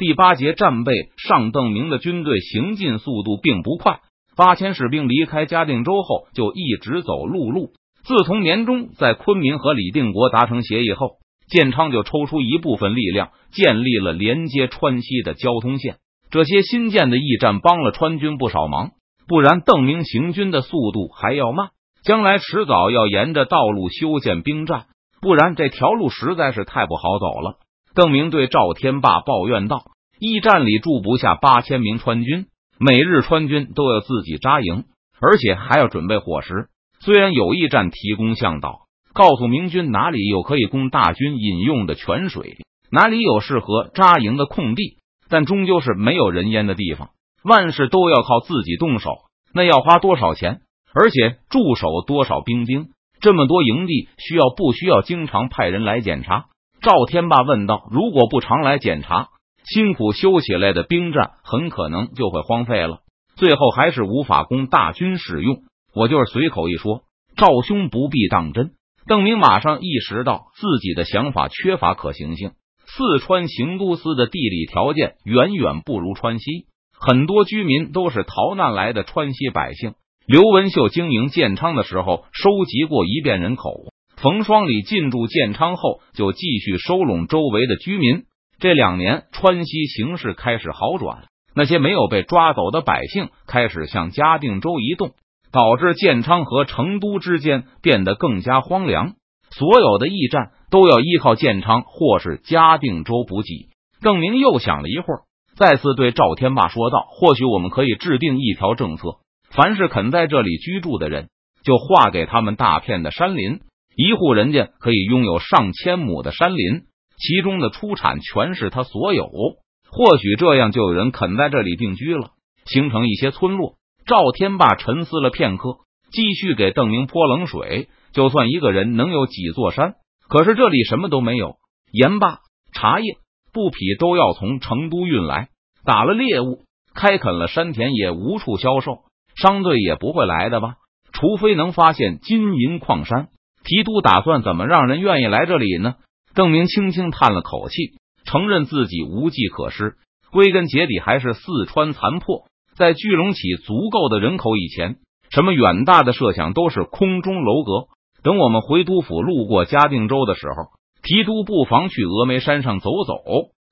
第八节战备上，邓明的军队行进速度并不快。八千士兵离开嘉定州后，就一直走陆路。自从年中在昆明和李定国达成协议后，建昌就抽出一部分力量，建立了连接川西的交通线。这些新建的驿站帮了川军不少忙，不然邓明行军的速度还要慢。将来迟早要沿着道路修建兵站，不然这条路实在是太不好走了。邓明对赵天霸抱怨道：“驿站里住不下八千名川军。”每日川军都要自己扎营，而且还要准备伙食。虽然有驿站提供向导，告诉明军哪里有可以供大军饮用的泉水，哪里有适合扎营的空地，但终究是没有人烟的地方。万事都要靠自己动手，那要花多少钱？而且驻守多少兵丁？这么多营地，需要不需要经常派人来检查？赵天霸问道：“如果不常来检查？”辛苦修起来的兵站很可能就会荒废了，最后还是无法供大军使用。我就是随口一说，赵兄不必当真。邓明马上意识到自己的想法缺乏可行性。四川行都司的地理条件远远不如川西，很多居民都是逃难来的川西百姓。刘文秀经营建昌的时候，收集过一遍人口。冯双礼进驻建昌后，就继续收拢周围的居民。这两年，川西形势开始好转，那些没有被抓走的百姓开始向嘉定州移动，导致建昌和成都之间变得更加荒凉。所有的驿站都要依靠建昌或是嘉定州补给。邓明又想了一会儿，再次对赵天霸说道：“或许我们可以制定一条政策，凡是肯在这里居住的人，就划给他们大片的山林，一户人家可以拥有上千亩的山林。”其中的出产全是他所有，或许这样就有人肯在这里定居了，形成一些村落。赵天霸沉思了片刻，继续给邓明泼冷水。就算一个人能有几座山，可是这里什么都没有，盐巴、茶叶、布匹都要从成都运来。打了猎物，开垦了山田，也无处销售，商队也不会来的吧？除非能发现金银矿山。提督打算怎么让人愿意来这里呢？邓明轻轻叹了口气，承认自己无计可施。归根结底，还是四川残破。在聚拢起足够的人口以前，什么远大的设想都是空中楼阁。等我们回都府路过嘉定州的时候，提督不妨去峨眉山上走走，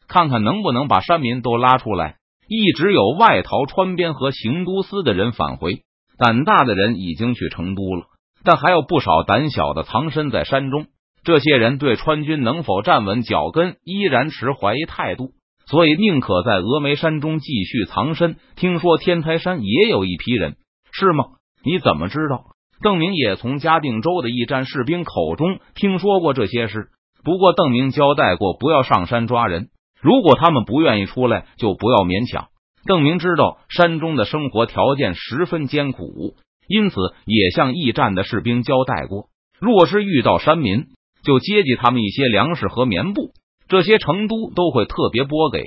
看看能不能把山民都拉出来。一直有外逃川边和行都司的人返回，胆大的人已经去成都了，但还有不少胆小的藏身在山中。这些人对川军能否站稳脚跟依然持怀疑态度，所以宁可在峨眉山中继续藏身。听说天台山也有一批人，是吗？你怎么知道？邓明也从嘉定州的驿站士兵口中听说过这些事。不过邓明交代过，不要上山抓人，如果他们不愿意出来，就不要勉强。邓明知道山中的生活条件十分艰苦，因此也向驿站的士兵交代过，若是遇到山民。就接济他们一些粮食和棉布，这些成都都会特别拨给，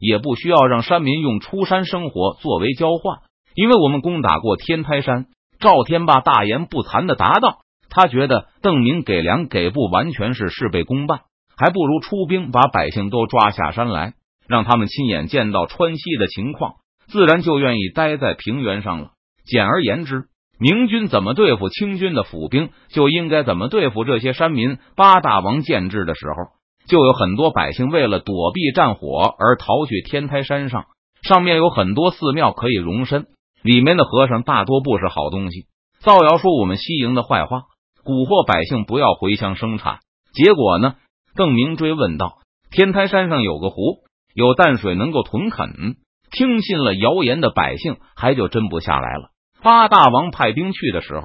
也不需要让山民用出山生活作为交换。因为我们攻打过天台山，赵天霸大言不惭的答道：“他觉得邓明给粮给布完全是事倍功半，还不如出兵把百姓都抓下山来，让他们亲眼见到川西的情况，自然就愿意待在平原上了。简而言之。”明军怎么对付清军的府兵，就应该怎么对付这些山民。八大王建制的时候，就有很多百姓为了躲避战火而逃去天台山上，上面有很多寺庙可以容身，里面的和尚大多不是好东西，造谣说我们西营的坏话，蛊惑百姓不要回乡生产。结果呢？邓明追问道：“天台山上有个湖，有淡水能够屯垦，听信了谣言的百姓还就真不下来了。”八大王派兵去的时候，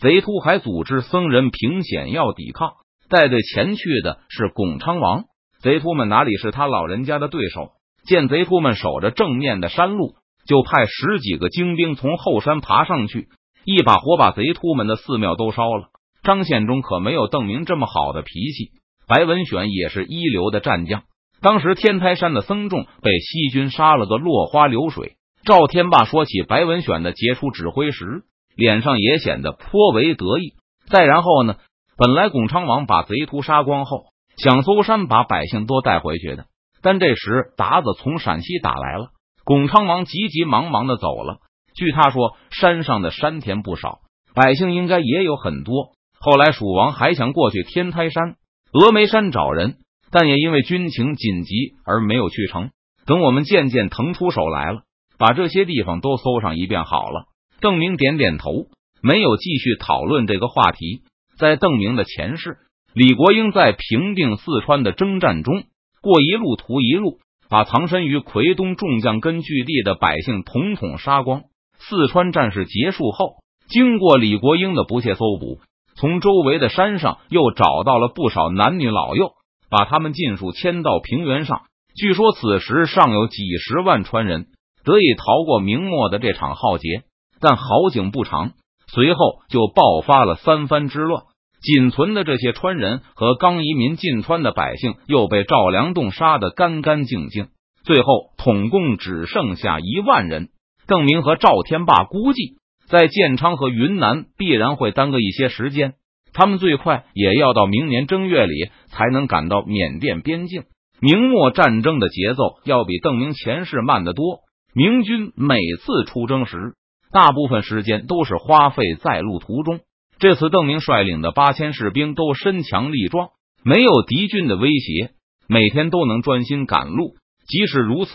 贼秃还组织僧人平险要抵抗。带队前去的是巩昌王，贼秃们哪里是他老人家的对手？见贼秃们守着正面的山路，就派十几个精兵从后山爬上去，一把火把贼秃们的寺庙都烧了。张献忠可没有邓明这么好的脾气。白文选也是一流的战将，当时天台山的僧众被西军杀了个落花流水。赵天霸说起白文选的杰出指挥时，脸上也显得颇为得意。再然后呢，本来巩昌王把贼屠杀光后，想搜山把百姓都带回去的，但这时达子从陕西打来了，巩昌王急急忙忙的走了。据他说，山上的山田不少，百姓应该也有很多。后来蜀王还想过去天台山、峨眉山找人，但也因为军情紧急而没有去成。等我们渐渐腾出手来了，把这些地方都搜上一遍好了。邓明点点头，没有继续讨论这个话题。在邓明的前世，李国英在平定四川的征战中，过一路屠一路，把藏身于奎东众将根据地的百姓统统杀光。四川战事结束后，经过李国英的不懈搜捕，从周围的山上又找到了不少男女老幼，把他们尽数迁到平原上。据说此时尚有几十万川人得以逃过明末的这场浩劫，但好景不长，随后就爆发了三藩之乱。仅存的这些川人和刚移民进川的百姓又被赵良栋杀得干干净净，最后统共只剩下一万人。邓明和赵天霸估计，在建昌和云南必然会耽搁一些时间，他们最快也要到明年正月里才能赶到缅甸边境。明末战争的节奏要比邓明前世慢得多。明军每次出征时，大部分时间都是花费在路途中。这次邓明率领的八千士兵都身强力壮，没有敌军的威胁，每天都能专心赶路。即使如此，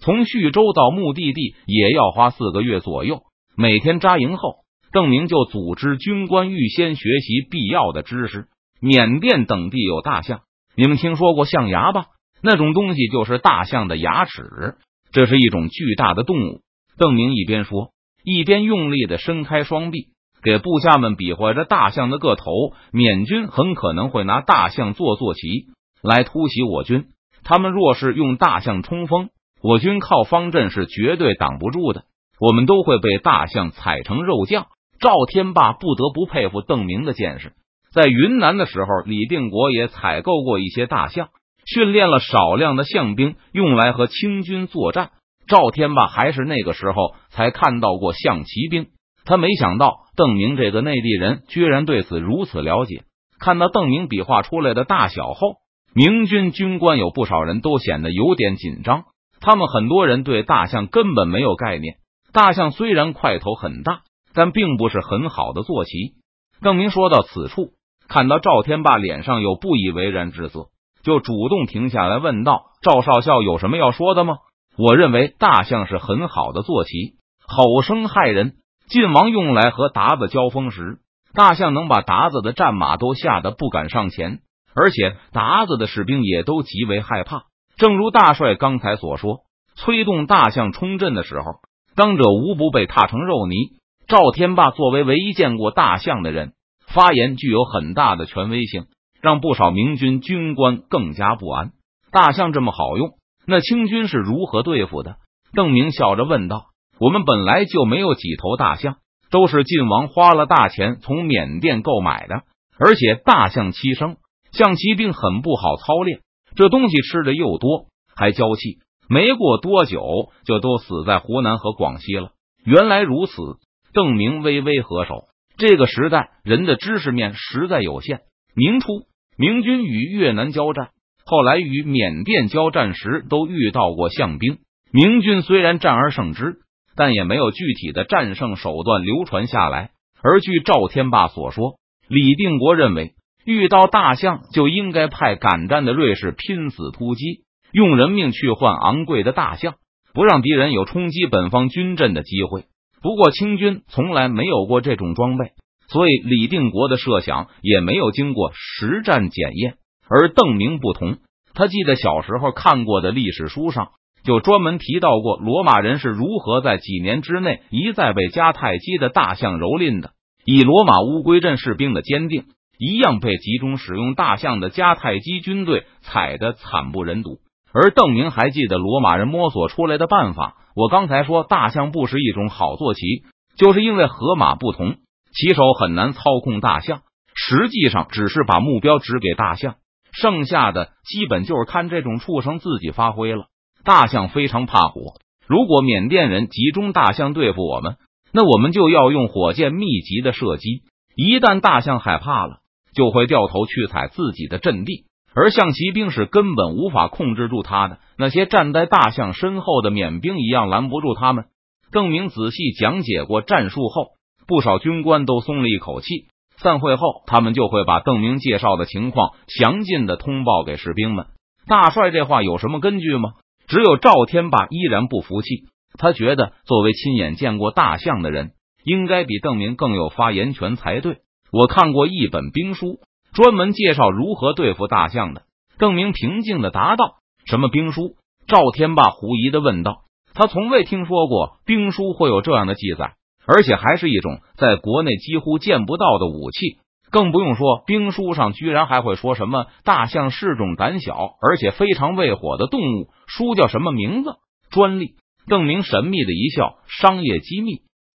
从徐州到目的地也要花四个月左右。每天扎营后，邓明就组织军官预先学习必要的知识。缅甸等地有大象，你们听说过象牙吧？那种东西就是大象的牙齿，这是一种巨大的动物。邓明一边说，一边用力的伸开双臂，给部下们比划着大象的个头。缅军很可能会拿大象做坐骑来突袭我军，他们若是用大象冲锋，我军靠方阵是绝对挡不住的，我们都会被大象踩成肉酱。赵天霸不得不佩服邓明的见识，在云南的时候，李定国也采购过一些大象。训练了少量的象兵，用来和清军作战。赵天霸还是那个时候才看到过象骑兵，他没想到邓明这个内地人居然对此如此了解。看到邓明比划出来的大小后，明军军官有不少人都显得有点紧张。他们很多人对大象根本没有概念。大象虽然块头很大，但并不是很好的坐骑。邓明说到此处，看到赵天霸脸上有不以为然之色。就主动停下来问道：“赵少校有什么要说的吗？”我认为大象是很好的坐骑，吼声骇人。晋王用来和鞑子交锋时，大象能把鞑子的战马都吓得不敢上前，而且鞑子的士兵也都极为害怕。正如大帅刚才所说，催动大象冲阵的时候，当者无不被踏成肉泥。赵天霸作为唯一见过大象的人，发言具有很大的权威性。让不少明军军官更加不安。大象这么好用，那清军是如何对付的？邓明笑着问道：“我们本来就没有几头大象，都是晋王花了大钱从缅甸购买的。而且大象欺生，象骑兵很不好操练，这东西吃的又多，还娇气。没过多久，就都死在湖南和广西了。原来如此。”邓明微微合手。这个时代人的知识面实在有限。明初。明军与越南交战，后来与缅甸交战时都遇到过象兵。明军虽然战而胜之，但也没有具体的战胜手段流传下来。而据赵天霸所说，李定国认为遇到大象就应该派敢战的瑞士拼死突击，用人命去换昂贵的大象，不让敌人有冲击本方军阵的机会。不过清军从来没有过这种装备。所以，李定国的设想也没有经过实战检验，而邓明不同。他记得小时候看过的历史书上，就专门提到过罗马人是如何在几年之内一再被迦太基的大象蹂躏的。以罗马乌龟阵士兵的坚定，一样被集中使用大象的迦太基军队踩得惨不忍睹。而邓明还记得罗马人摸索出来的办法。我刚才说大象不是一种好坐骑，就是因为河马不同。骑手很难操控大象，实际上只是把目标指给大象，剩下的基本就是看这种畜生自己发挥了。大象非常怕火，如果缅甸人集中大象对付我们，那我们就要用火箭密集的射击。一旦大象害怕了，就会掉头去踩自己的阵地。而象骑兵是根本无法控制住他的。那些站在大象身后的缅兵一样拦不住他们。邓明仔细讲解过战术后，不少军官都松了一口气。散会后，他们就会把邓明介绍的情况详尽的通报给士兵们。大帅这话有什么根据吗？只有赵天霸依然不服气。他觉得作为亲眼见过大象的人，应该比邓明更有发言权才对。我看过一本兵书，专门介绍如何对付大象的。邓明平静的答道：“什么兵书？”赵天霸狐疑的问道。他从未听说过兵书会有这样的记载，而且还是一种在国内几乎见不到的武器。更不用说兵书上居然还会说什么大象是种胆小而且非常畏火的动物。书叫什么名字？专利。邓明神秘的一笑：“商业机密。”